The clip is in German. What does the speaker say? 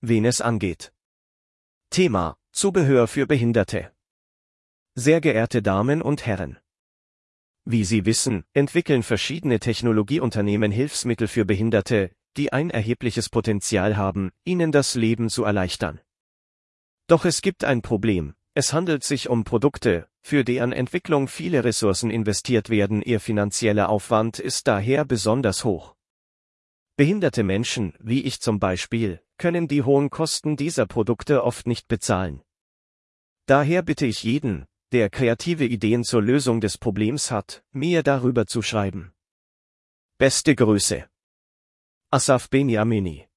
wen es angeht. Thema Zubehör für Behinderte. Sehr geehrte Damen und Herren. Wie Sie wissen, entwickeln verschiedene Technologieunternehmen Hilfsmittel für Behinderte, die ein erhebliches Potenzial haben, ihnen das Leben zu erleichtern. Doch es gibt ein Problem, es handelt sich um Produkte, für deren Entwicklung viele Ressourcen investiert werden, ihr finanzieller Aufwand ist daher besonders hoch. Behinderte Menschen, wie ich zum Beispiel, können die hohen Kosten dieser Produkte oft nicht bezahlen. Daher bitte ich jeden, der kreative Ideen zur Lösung des Problems hat, mir darüber zu schreiben. Beste Grüße. Asaf Beniamini